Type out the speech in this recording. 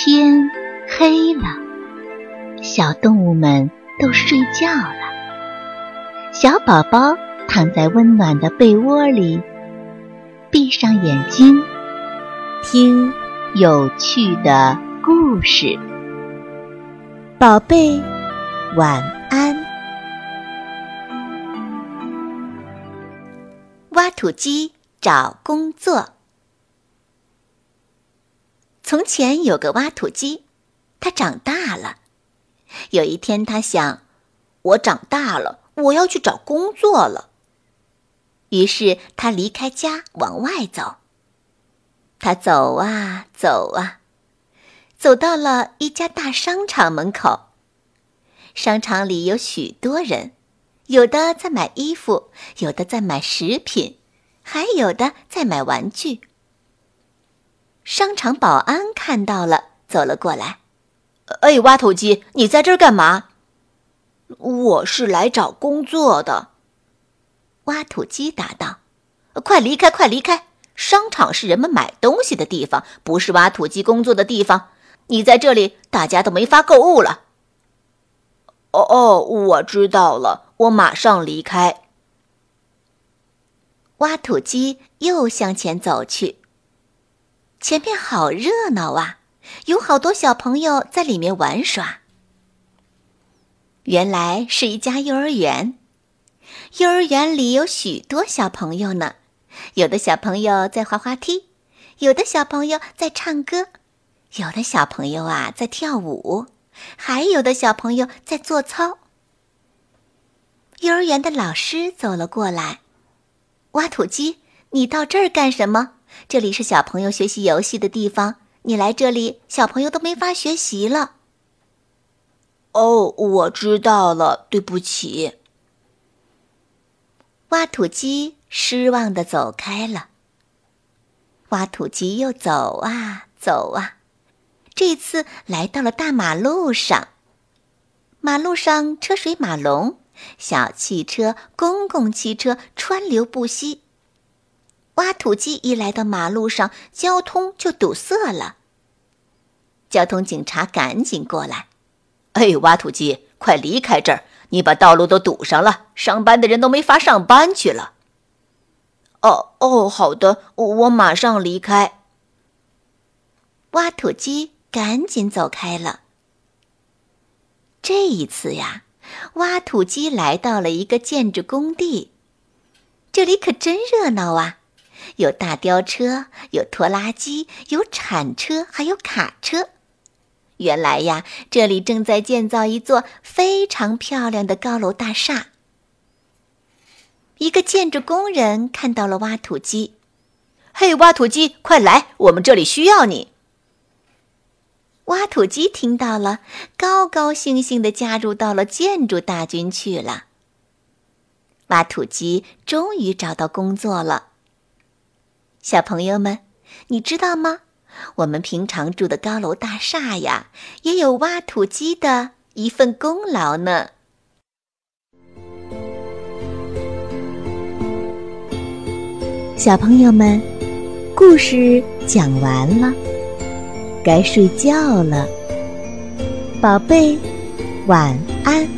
天黑了，小动物们都睡觉了。小宝宝躺在温暖的被窝里，闭上眼睛，听有趣的故事。宝贝，晚安。挖土机找工作。从前有个挖土机，它长大了。有一天，他想：“我长大了，我要去找工作了。”于是，他离开家往外走。他走啊走啊，走到了一家大商场门口。商场里有许多人，有的在买衣服，有的在买食品，还有的在买玩具。商场保安看到了，走了过来。“哎，挖土机，你在这儿干嘛？”“我是来找工作的。”挖土机答道。“快离开，快离开！商场是人们买东西的地方，不是挖土机工作的地方。你在这里，大家都没法购物了。”“哦哦，我知道了，我马上离开。”挖土机又向前走去。前面好热闹啊，有好多小朋友在里面玩耍。原来是一家幼儿园，幼儿园里有许多小朋友呢。有的小朋友在滑滑梯，有的小朋友在唱歌，有的小朋友啊在跳舞，还有的小朋友在做操。幼儿园的老师走了过来，挖土机，你到这儿干什么？这里是小朋友学习游戏的地方，你来这里，小朋友都没法学习了。哦，我知道了，对不起。挖土机失望的走开了。挖土机又走啊走啊，这次来到了大马路上。马路上车水马龙，小汽车、公共汽车川流不息。挖土机一来到马路上，交通就堵塞了。交通警察赶紧过来：“哎，挖土机，快离开这儿！你把道路都堵上了，上班的人都没法上班去了。”“哦哦，好的，我马上离开。”挖土机赶紧走开了。这一次呀，挖土机来到了一个建筑工地，这里可真热闹啊！有大吊车，有拖拉机，有铲车，还有卡车。原来呀，这里正在建造一座非常漂亮的高楼大厦。一个建筑工人看到了挖土机，“嘿，挖土机，快来，我们这里需要你。”挖土机听到了，高高兴兴的加入到了建筑大军去了。挖土机终于找到工作了。小朋友们，你知道吗？我们平常住的高楼大厦呀，也有挖土机的一份功劳呢。小朋友们，故事讲完了，该睡觉了，宝贝，晚安。